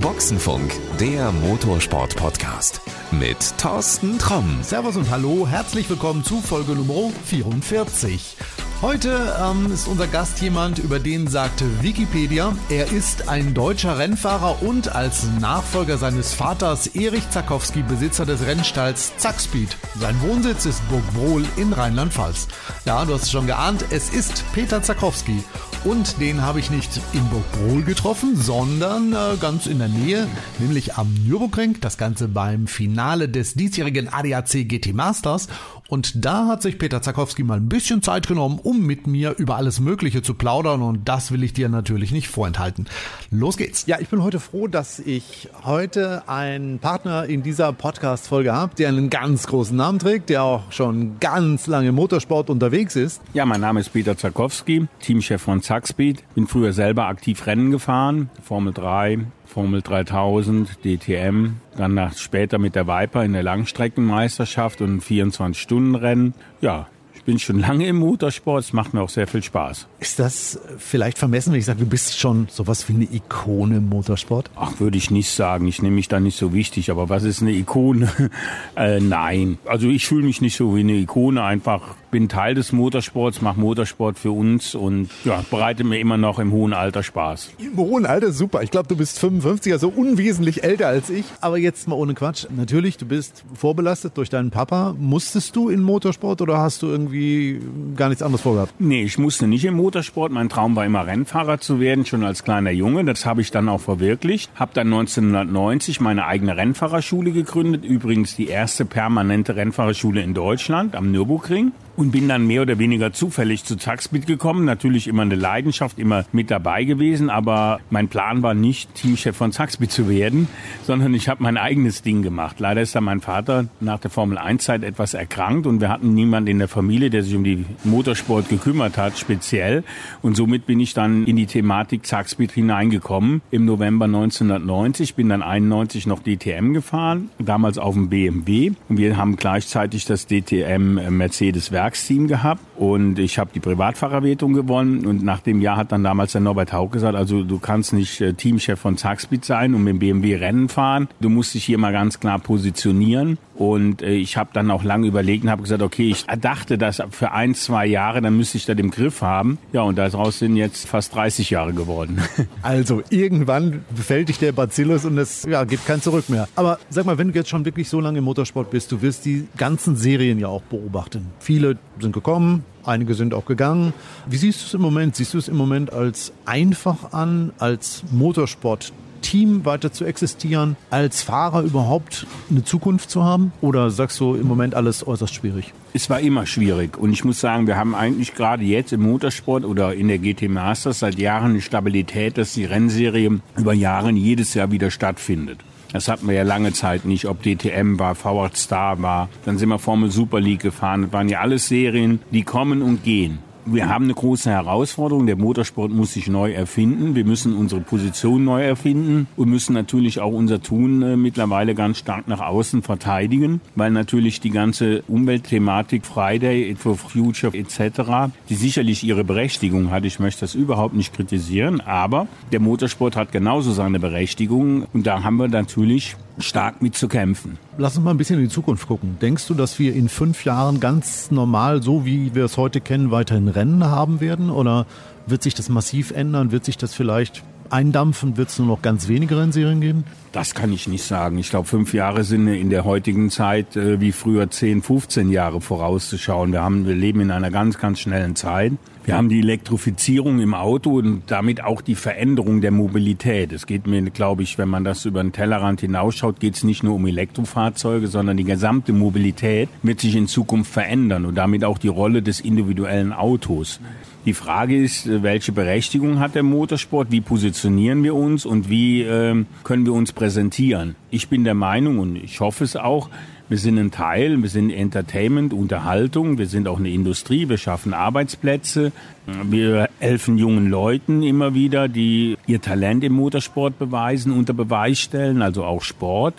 Boxenfunk, der Motorsport-Podcast mit Thorsten Tromm. Servus und hallo, herzlich willkommen zu Folge Nummer 44. Heute ähm, ist unser Gast jemand, über den sagte Wikipedia, er ist ein deutscher Rennfahrer und als Nachfolger seines Vaters Erich Zakowski Besitzer des Rennstalls Zackspeed. Sein Wohnsitz ist Burgbrohl in Rheinland-Pfalz. Ja, du hast es schon geahnt, es ist Peter Zakowski. Und den habe ich nicht in Burgbrohl getroffen, sondern äh, ganz in der Nähe, nämlich am Nürburgring. Das Ganze beim Finale des diesjährigen ADAC GT Masters. Und da hat sich Peter Zakowski mal ein bisschen Zeit genommen, um mit mir über alles Mögliche zu plaudern. Und das will ich dir natürlich nicht vorenthalten. Los geht's. Ja, ich bin heute froh, dass ich heute einen Partner in dieser Podcast-Folge habe, der einen ganz großen Namen trägt, der auch schon ganz lange im Motorsport unterwegs ist. Ja, mein Name ist Peter Zakowski, Teamchef von Zackspeed. Bin früher selber aktiv Rennen gefahren, Formel 3, Formel 3000, DTM, dann nach, später mit der Viper in der Langstreckenmeisterschaft und 24-Stunden-Rennen. Ja, ich bin schon lange im Motorsport, es macht mir auch sehr viel Spaß. Ist das vielleicht vermessen, wenn ich sage, du bist schon sowas wie eine Ikone im Motorsport? Ach, würde ich nicht sagen. Ich nehme mich da nicht so wichtig. Aber was ist eine Ikone? äh, nein. Also ich fühle mich nicht so wie eine Ikone. Einfach bin Teil des Motorsports, mache Motorsport für uns und ja, bereite mir immer noch im hohen Alter Spaß. Im hohen Alter super. Ich glaube, du bist 55, also unwesentlich älter als ich. Aber jetzt mal ohne Quatsch. Natürlich, du bist vorbelastet durch deinen Papa. Musstest du in Motorsport oder hast du irgendwie gar nichts anderes vorgehabt? Nee, ich musste nicht im Motorsport. Mein Traum war immer Rennfahrer zu werden, schon als kleiner Junge. Das habe ich dann auch verwirklicht. Habe dann 1990 meine eigene Rennfahrerschule gegründet. Übrigens die erste permanente Rennfahrerschule in Deutschland am Nürburgring und bin dann mehr oder weniger zufällig zu Zackspeed gekommen. Natürlich immer eine Leidenschaft, immer mit dabei gewesen, aber mein Plan war nicht, Teamchef von Zackspeed zu werden, sondern ich habe mein eigenes Ding gemacht. Leider ist da mein Vater nach der Formel 1 Zeit etwas erkrankt und wir hatten niemanden in der Familie, der sich um die Motorsport gekümmert hat, speziell. Und somit bin ich dann in die Thematik Zackspeed hineingekommen im November 1990. Bin dann 91 noch DTM gefahren, damals auf dem BMW. Und wir haben gleichzeitig das DTM Mercedes Werk Werksteam gehabt und ich habe die Privatfahrerwertung gewonnen und nach dem Jahr hat dann damals der Norbert Haug gesagt, also du kannst nicht äh, Teamchef von Zackspeed sein und mit dem BMW Rennen fahren, du musst dich hier mal ganz klar positionieren und äh, ich habe dann auch lange überlegt und habe gesagt, okay, ich dachte das für ein, zwei Jahre, dann müsste ich das im Griff haben. Ja, und daraus sind jetzt fast 30 Jahre geworden. Also irgendwann befällt dich der Bacillus und es ja, gibt kein Zurück mehr. Aber sag mal, wenn du jetzt schon wirklich so lange im Motorsport bist, du wirst die ganzen Serien ja auch beobachten. Viele sind gekommen, einige sind auch gegangen. Wie siehst du es im Moment? Siehst du es im Moment als einfach an, als Motorsport? Team weiter zu existieren, als Fahrer überhaupt eine Zukunft zu haben? Oder sagst du im Moment alles äußerst schwierig? Es war immer schwierig und ich muss sagen, wir haben eigentlich gerade jetzt im Motorsport oder in der GT Masters seit Jahren eine Stabilität, dass die Rennserie über Jahre jedes Jahr wieder stattfindet. Das hatten wir ja lange Zeit nicht, ob DTM war, Forward Star war. Dann sind wir Formel Super League gefahren. Das waren ja alles Serien, die kommen und gehen. Wir haben eine große Herausforderung. Der Motorsport muss sich neu erfinden. Wir müssen unsere Position neu erfinden und müssen natürlich auch unser Tun äh, mittlerweile ganz stark nach außen verteidigen, weil natürlich die ganze Umweltthematik Friday for Future etc., die sicherlich ihre Berechtigung hat. Ich möchte das überhaupt nicht kritisieren, aber der Motorsport hat genauso seine Berechtigung und da haben wir natürlich stark mit zu kämpfen. Lass uns mal ein bisschen in die Zukunft gucken. Denkst du, dass wir in fünf Jahren ganz normal, so wie wir es heute kennen, weiterhin Rennen haben werden? Oder wird sich das massiv ändern? Wird sich das vielleicht eindampfen? Wird es nur noch ganz wenige Rennserien geben? Das kann ich nicht sagen. Ich glaube, fünf Jahre sind in der heutigen Zeit äh, wie früher 10, 15 Jahre vorauszuschauen. Wir, haben, wir leben in einer ganz, ganz schnellen Zeit. Wir haben die Elektrifizierung im Auto und damit auch die Veränderung der Mobilität. Es geht mir, glaube ich, wenn man das über den Tellerrand hinausschaut, geht es nicht nur um Elektrofahrzeuge, sondern die gesamte Mobilität wird sich in Zukunft verändern und damit auch die Rolle des individuellen Autos. Die Frage ist, welche Berechtigung hat der Motorsport? Wie positionieren wir uns und wie äh, können wir uns präsentieren? Ich bin der Meinung und ich hoffe es auch, wir sind ein Teil, wir sind Entertainment, Unterhaltung, wir sind auch eine Industrie, wir schaffen Arbeitsplätze, wir helfen jungen Leuten immer wieder, die ihr Talent im Motorsport beweisen, unter Beweis stellen, also auch Sport.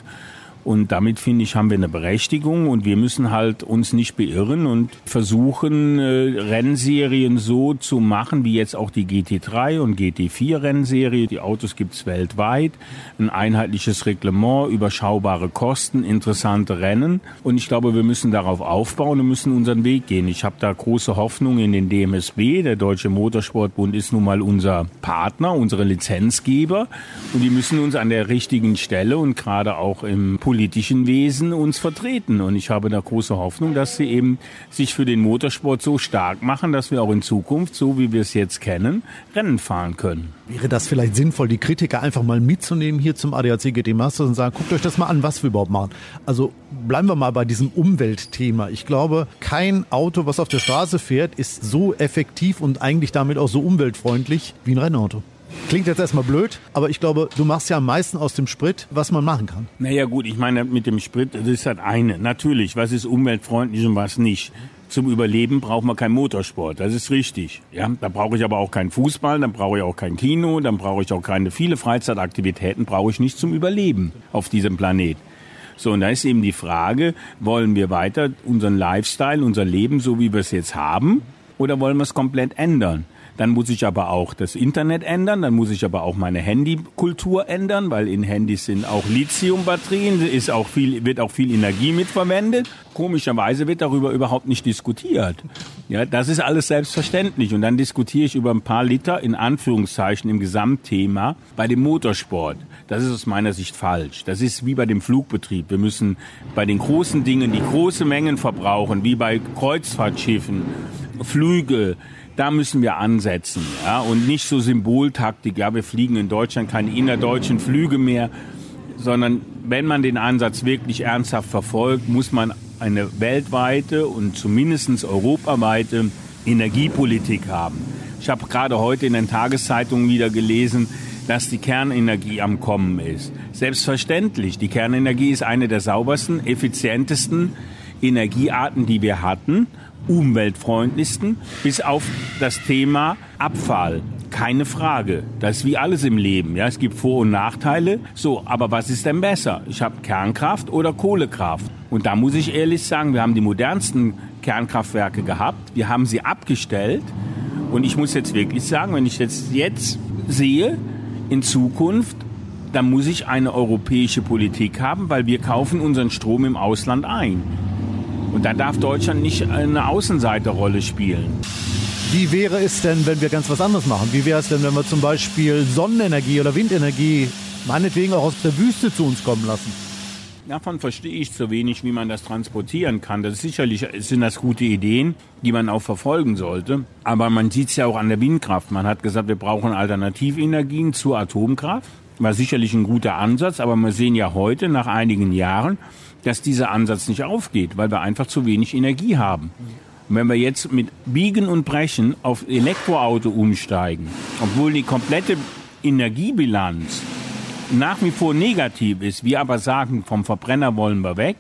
Und damit finde ich, haben wir eine Berechtigung und wir müssen halt uns nicht beirren und versuchen, äh, Rennserien so zu machen, wie jetzt auch die GT3 und GT4 Rennserie. Die Autos gibt's weltweit. Ein einheitliches Reglement, überschaubare Kosten, interessante Rennen. Und ich glaube, wir müssen darauf aufbauen und müssen unseren Weg gehen. Ich habe da große Hoffnung in den DMSB. Der Deutsche Motorsportbund ist nun mal unser Partner, unsere Lizenzgeber. Und die müssen uns an der richtigen Stelle und gerade auch im politischen Wesen uns vertreten. Und ich habe da große Hoffnung, dass sie eben sich für den Motorsport so stark machen, dass wir auch in Zukunft, so wie wir es jetzt kennen, Rennen fahren können. Wäre das vielleicht sinnvoll, die Kritiker einfach mal mitzunehmen hier zum ADAC GT Masters und sagen, guckt euch das mal an, was wir überhaupt machen. Also bleiben wir mal bei diesem Umweltthema. Ich glaube, kein Auto, was auf der Straße fährt, ist so effektiv und eigentlich damit auch so umweltfreundlich wie ein Rennauto. Klingt jetzt erstmal blöd, aber ich glaube, du machst ja am meisten aus dem Sprit, was man machen kann. Naja gut, ich meine mit dem Sprit, das ist halt eine. Natürlich, was ist umweltfreundlich und was nicht. Zum Überleben braucht man keinen Motorsport, das ist richtig. Ja, da brauche ich aber auch keinen Fußball, dann brauche ich auch kein Kino, dann brauche ich auch keine viele Freizeitaktivitäten, brauche ich nicht zum Überleben auf diesem Planet. So, und da ist eben die Frage, wollen wir weiter unseren Lifestyle, unser Leben so wie wir es jetzt haben, oder wollen wir es komplett ändern? Dann muss ich aber auch das Internet ändern, dann muss ich aber auch meine Handykultur ändern, weil in Handys sind auch Lithiumbatterien, ist auch viel, wird auch viel Energie mitverwendet. Komischerweise wird darüber überhaupt nicht diskutiert. Ja, das ist alles selbstverständlich. Und dann diskutiere ich über ein paar Liter in Anführungszeichen im Gesamtthema bei dem Motorsport. Das ist aus meiner Sicht falsch. Das ist wie bei dem Flugbetrieb. Wir müssen bei den großen Dingen die große Mengen verbrauchen, wie bei Kreuzfahrtschiffen, Flüge, da müssen wir ansetzen. Ja? Und nicht so Symboltaktik, ja, wir fliegen in Deutschland keine innerdeutschen Flüge mehr, sondern wenn man den Ansatz wirklich ernsthaft verfolgt, muss man eine weltweite und zumindest europaweite Energiepolitik haben. Ich habe gerade heute in den Tageszeitungen wieder gelesen, dass die Kernenergie am Kommen ist. Selbstverständlich, die Kernenergie ist eine der saubersten, effizientesten Energiearten, die wir hatten umweltfreundlichsten, bis auf das Thema Abfall. Keine Frage. Das ist wie alles im Leben. Ja, es gibt Vor- und Nachteile. So, aber was ist denn besser? Ich habe Kernkraft oder Kohlekraft. Und da muss ich ehrlich sagen, wir haben die modernsten Kernkraftwerke gehabt. Wir haben sie abgestellt. Und ich muss jetzt wirklich sagen, wenn ich jetzt, jetzt sehe, in Zukunft, dann muss ich eine europäische Politik haben, weil wir kaufen unseren Strom im Ausland ein. Und da darf Deutschland nicht eine Außenseiterrolle spielen. Wie wäre es denn, wenn wir ganz was anderes machen? Wie wäre es denn, wenn wir zum Beispiel Sonnenenergie oder Windenergie meinetwegen auch aus der Wüste zu uns kommen lassen? Davon verstehe ich zu wenig, wie man das transportieren kann. Das ist sicherlich sind das gute Ideen, die man auch verfolgen sollte. Aber man sieht es ja auch an der Windkraft. Man hat gesagt, wir brauchen Alternativenergien zur Atomkraft. War sicherlich ein guter Ansatz, aber wir sehen ja heute, nach einigen Jahren, dass dieser Ansatz nicht aufgeht, weil wir einfach zu wenig Energie haben. Und wenn wir jetzt mit Biegen und Brechen auf Elektroauto umsteigen, obwohl die komplette Energiebilanz nach wie vor negativ ist, wir aber sagen, vom Verbrenner wollen wir weg,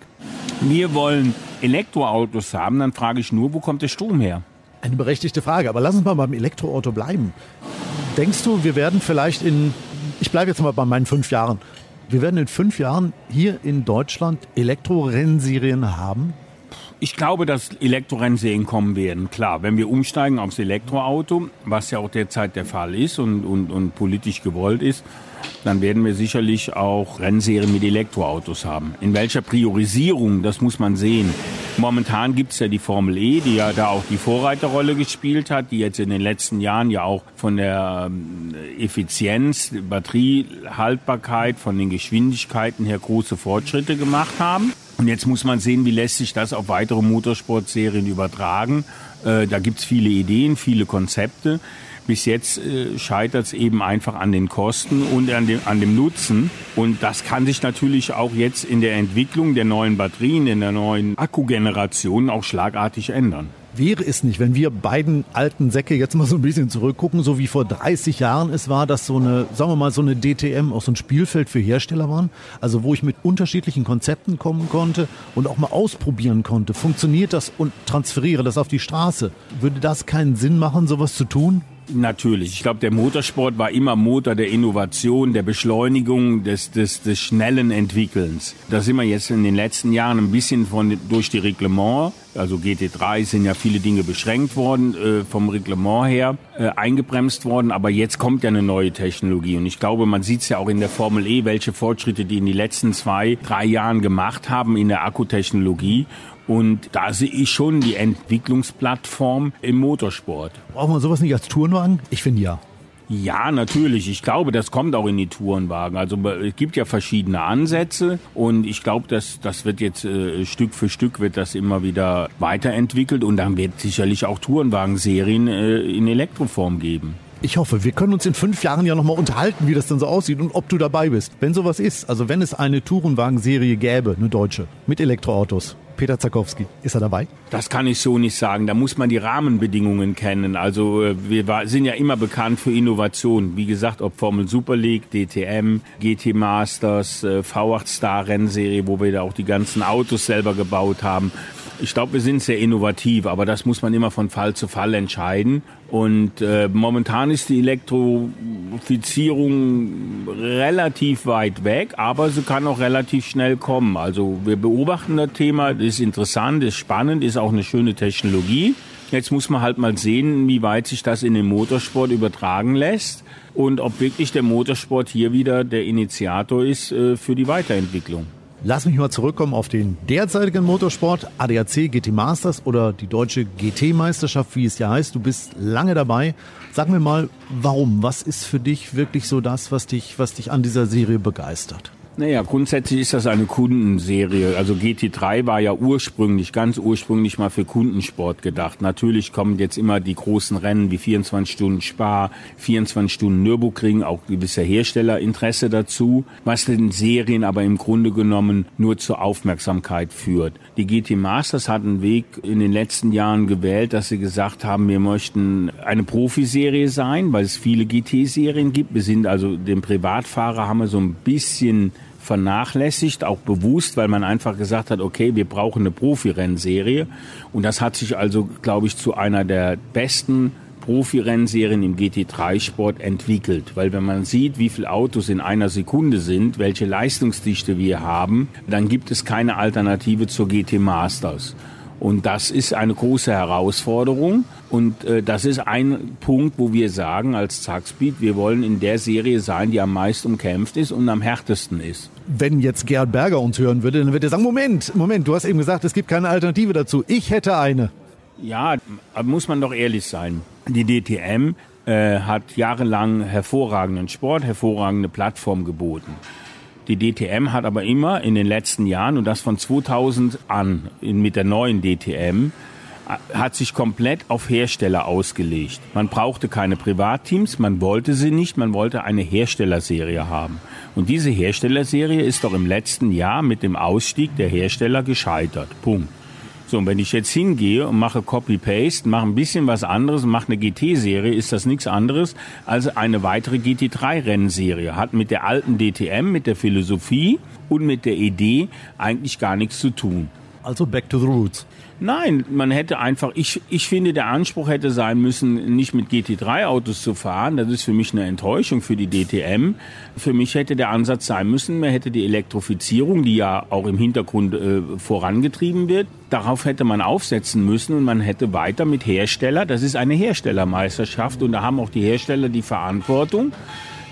wir wollen Elektroautos haben, dann frage ich nur, wo kommt der Strom her? Eine berechtigte Frage, aber lass uns mal beim Elektroauto bleiben. Denkst du, wir werden vielleicht in, ich bleibe jetzt mal bei meinen fünf Jahren, wir werden in fünf Jahren hier in Deutschland Elektrorennserien haben? Ich glaube, dass Elektrorennserien kommen werden. Klar, wenn wir umsteigen aufs Elektroauto, was ja auch derzeit der Fall ist und, und, und politisch gewollt ist, dann werden wir sicherlich auch Rennserien mit Elektroautos haben. In welcher Priorisierung, das muss man sehen. Momentan gibt's ja die Formel E, die ja da auch die Vorreiterrolle gespielt hat, die jetzt in den letzten Jahren ja auch von der ähm, Effizienz, Batteriehaltbarkeit, von den Geschwindigkeiten her große Fortschritte gemacht haben. Und jetzt muss man sehen, wie lässt sich das auf weitere Motorsportserien übertragen. Äh, da gibt's viele Ideen, viele Konzepte. Bis jetzt äh, scheitert es eben einfach an den Kosten und an dem, an dem Nutzen. Und das kann sich natürlich auch jetzt in der Entwicklung der neuen Batterien, in der neuen Akkugeneration auch schlagartig ändern. Wäre es nicht, wenn wir beiden alten Säcke jetzt mal so ein bisschen zurückgucken, so wie vor 30 Jahren es war, dass so eine, sagen wir mal, so eine DTM auch so ein Spielfeld für Hersteller waren, also wo ich mit unterschiedlichen Konzepten kommen konnte und auch mal ausprobieren konnte, funktioniert das und transferiere das auf die Straße. Würde das keinen Sinn machen, sowas zu tun? Natürlich. Ich glaube, der Motorsport war immer Motor der Innovation, der Beschleunigung, des, des, des schnellen Entwickelns. Da sind wir jetzt in den letzten Jahren ein bisschen von, durch die Reglement, also GT3 sind ja viele Dinge beschränkt worden, äh, vom Reglement her äh, eingebremst worden. Aber jetzt kommt ja eine neue Technologie. Und ich glaube, man sieht es ja auch in der Formel E, welche Fortschritte die in den letzten zwei, drei Jahren gemacht haben in der Akkutechnologie. Und da sehe ich schon die Entwicklungsplattform im Motorsport. Brauchen wir sowas nicht als Tourenwagen? Ich finde ja. Ja, natürlich. Ich glaube, das kommt auch in die Tourenwagen. Also es gibt ja verschiedene Ansätze und ich glaube, dass das wird jetzt äh, Stück für Stück wird das immer wieder weiterentwickelt und dann wird sicherlich auch Tourenwagenserien äh, in Elektroform geben. Ich hoffe, wir können uns in fünf Jahren ja nochmal unterhalten, wie das dann so aussieht und ob du dabei bist. Wenn sowas ist, also wenn es eine Tourenwagenserie gäbe, eine deutsche, mit Elektroautos, Peter Zakowski. Ist er dabei? Das kann ich so nicht sagen. Da muss man die Rahmenbedingungen kennen. Also äh, wir sind ja immer bekannt für Innovation. Wie gesagt, ob Formel Super League, DTM, GT Masters, äh, V8 Star Rennserie, wo wir da auch die ganzen Autos selber gebaut haben. Ich glaube, wir sind sehr innovativ, aber das muss man immer von Fall zu Fall entscheiden. Und äh, momentan ist die Elektrifizierung relativ weit weg, aber sie kann auch relativ schnell kommen. Also wir beobachten das Thema, das ist interessant, ist spannend, ist auch eine schöne Technologie. Jetzt muss man halt mal sehen, wie weit sich das in den Motorsport übertragen lässt und ob wirklich der Motorsport hier wieder der Initiator ist äh, für die Weiterentwicklung. Lass mich mal zurückkommen auf den derzeitigen Motorsport, ADAC GT Masters oder die deutsche GT-Meisterschaft, wie es ja heißt. Du bist lange dabei. Sag mir mal, warum? Was ist für dich wirklich so das, was dich, was dich an dieser Serie begeistert? Naja, grundsätzlich ist das eine Kundenserie. Also GT3 war ja ursprünglich, ganz ursprünglich mal für Kundensport gedacht. Natürlich kommen jetzt immer die großen Rennen wie 24 Stunden Spa, 24 Stunden Nürburgring, auch gewisser Herstellerinteresse dazu, was den Serien aber im Grunde genommen nur zur Aufmerksamkeit führt. Die GT Masters hat einen Weg in den letzten Jahren gewählt, dass sie gesagt haben, wir möchten eine Profiserie sein, weil es viele GT-Serien gibt. Wir sind also den Privatfahrer haben wir so ein bisschen vernachlässigt, auch bewusst, weil man einfach gesagt hat, okay, wir brauchen eine Profirennserie. Und das hat sich also, glaube ich, zu einer der besten Profirennserien im GT3-Sport entwickelt. Weil wenn man sieht, wie viele Autos in einer Sekunde sind, welche Leistungsdichte wir haben, dann gibt es keine Alternative zur GT Masters. Und das ist eine große Herausforderung. Und äh, das ist ein Punkt, wo wir sagen als Zackspeed, wir wollen in der Serie sein, die am meisten umkämpft ist und am härtesten ist. Wenn jetzt Gerhard Berger uns hören würde, dann würde er sagen, Moment, Moment, du hast eben gesagt, es gibt keine Alternative dazu. Ich hätte eine. Ja, muss man doch ehrlich sein. Die DTM äh, hat jahrelang hervorragenden Sport, hervorragende Plattform geboten. Die DTM hat aber immer in den letzten Jahren, und das von 2000 an in, mit der neuen DTM, äh, hat sich komplett auf Hersteller ausgelegt. Man brauchte keine Privatteams, man wollte sie nicht, man wollte eine Herstellerserie haben. Und diese Herstellerserie ist doch im letzten Jahr mit dem Ausstieg der Hersteller gescheitert. Punkt. So, und wenn ich jetzt hingehe und mache Copy-Paste, mache ein bisschen was anderes, mache eine GT-Serie, ist das nichts anderes als eine weitere GT3-Rennserie. Hat mit der alten DTM, mit der Philosophie und mit der Idee eigentlich gar nichts zu tun. Also back to the roots. Nein, man hätte einfach, ich, ich finde, der Anspruch hätte sein müssen, nicht mit GT3-Autos zu fahren. Das ist für mich eine Enttäuschung für die DTM. Für mich hätte der Ansatz sein müssen, man hätte die Elektrifizierung, die ja auch im Hintergrund äh, vorangetrieben wird, darauf hätte man aufsetzen müssen und man hätte weiter mit Hersteller, das ist eine Herstellermeisterschaft und da haben auch die Hersteller die Verantwortung,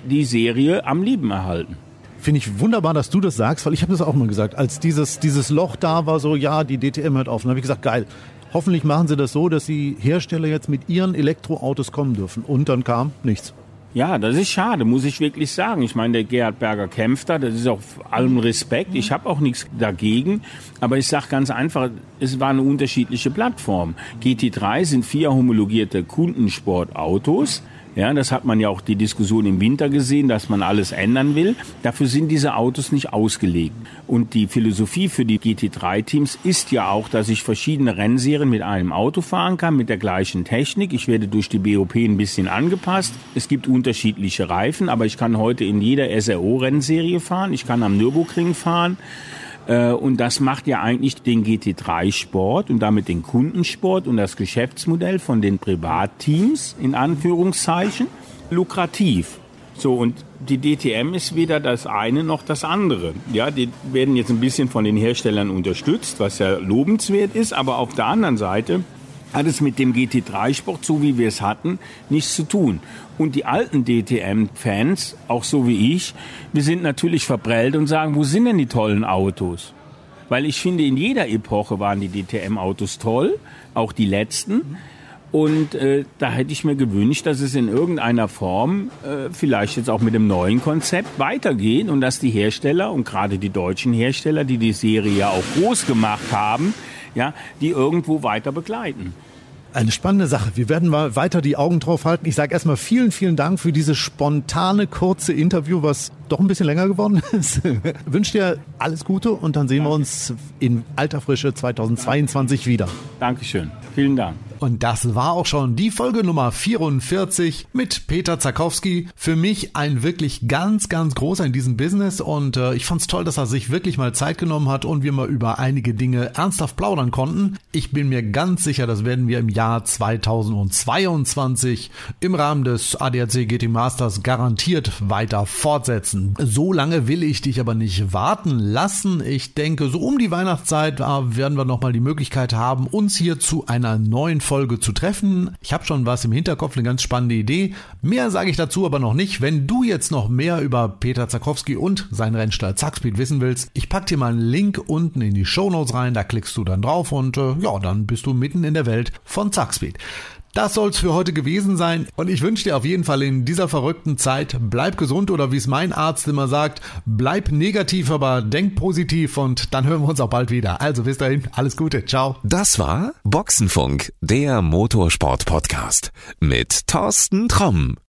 die Serie am Leben erhalten. Finde ich wunderbar, dass du das sagst, weil ich habe das auch mal gesagt. Als dieses, dieses Loch da war, so, ja, die DTM hört auf. Dann habe ich gesagt, geil. Hoffentlich machen sie das so, dass die Hersteller jetzt mit ihren Elektroautos kommen dürfen. Und dann kam nichts. Ja, das ist schade, muss ich wirklich sagen. Ich meine, der Gerhard Berger kämpft da, das ist auch allem Respekt. Ich habe auch nichts dagegen, aber ich sage ganz einfach, es war eine unterschiedliche Plattform. GT3 sind vier homologierte Kundensportautos. Ja, das hat man ja auch die Diskussion im Winter gesehen, dass man alles ändern will. Dafür sind diese Autos nicht ausgelegt. Und die Philosophie für die GT3-Teams ist ja auch, dass ich verschiedene Rennserien mit einem Auto fahren kann, mit der gleichen Technik. Ich werde durch die BOP ein bisschen angepasst. Es gibt unterschiedliche Reifen, aber ich kann heute in jeder SRO-Rennserie fahren. Ich kann am Nürburgring fahren. Äh, und das macht ja eigentlich den GT3-Sport und damit den Kundensport und das Geschäftsmodell von den Privatteams in Anführungszeichen lukrativ. So, und die DTM ist weder das eine noch das andere. Ja, die werden jetzt ein bisschen von den Herstellern unterstützt, was ja lobenswert ist, aber auf der anderen Seite hat es mit dem GT3-Sport, so wie wir es hatten, nichts zu tun. Und die alten DTM-Fans, auch so wie ich, wir sind natürlich verprellt und sagen, wo sind denn die tollen Autos? Weil ich finde, in jeder Epoche waren die DTM-Autos toll, auch die letzten. Und äh, da hätte ich mir gewünscht, dass es in irgendeiner Form, äh, vielleicht jetzt auch mit dem neuen Konzept, weitergeht und dass die Hersteller und gerade die deutschen Hersteller, die die Serie ja auch groß gemacht haben, ja, die irgendwo weiter begleiten. Eine spannende Sache. Wir werden mal weiter die Augen drauf halten. Ich sage erstmal vielen, vielen Dank für dieses spontane, kurze Interview, was doch ein bisschen länger geworden ist. Wünsche dir alles Gute und dann sehen wir uns in alter Frische 2022 wieder. Dankeschön. Vielen Dank. Und das war auch schon die Folge Nummer 44 mit Peter Zakowski. Für mich ein wirklich ganz, ganz großer in diesem Business und äh, ich fand es toll, dass er sich wirklich mal Zeit genommen hat und wir mal über einige Dinge ernsthaft plaudern konnten. Ich bin mir ganz sicher, das werden wir im Jahr 2022 im Rahmen des ADAC GT Masters garantiert weiter fortsetzen. So lange will ich dich aber nicht warten lassen. Ich denke, so um die Weihnachtszeit äh, werden wir nochmal die Möglichkeit haben, uns hier zu einer neuen Folge zu treffen. Ich habe schon was im Hinterkopf, eine ganz spannende Idee. Mehr sage ich dazu aber noch nicht. Wenn du jetzt noch mehr über Peter Zakowski und seinen Rennstall Zackspeed wissen willst, ich packe dir mal einen Link unten in die Show Notes rein, da klickst du dann drauf und äh, ja, dann bist du mitten in der Welt von Zackspeed. Das soll's für heute gewesen sein und ich wünsche dir auf jeden Fall in dieser verrückten Zeit, bleib gesund oder wie es mein Arzt immer sagt, bleib negativ, aber denk positiv und dann hören wir uns auch bald wieder. Also bis dahin, alles Gute, ciao. Das war Boxenfunk, der Motorsport-Podcast mit Thorsten Tromm.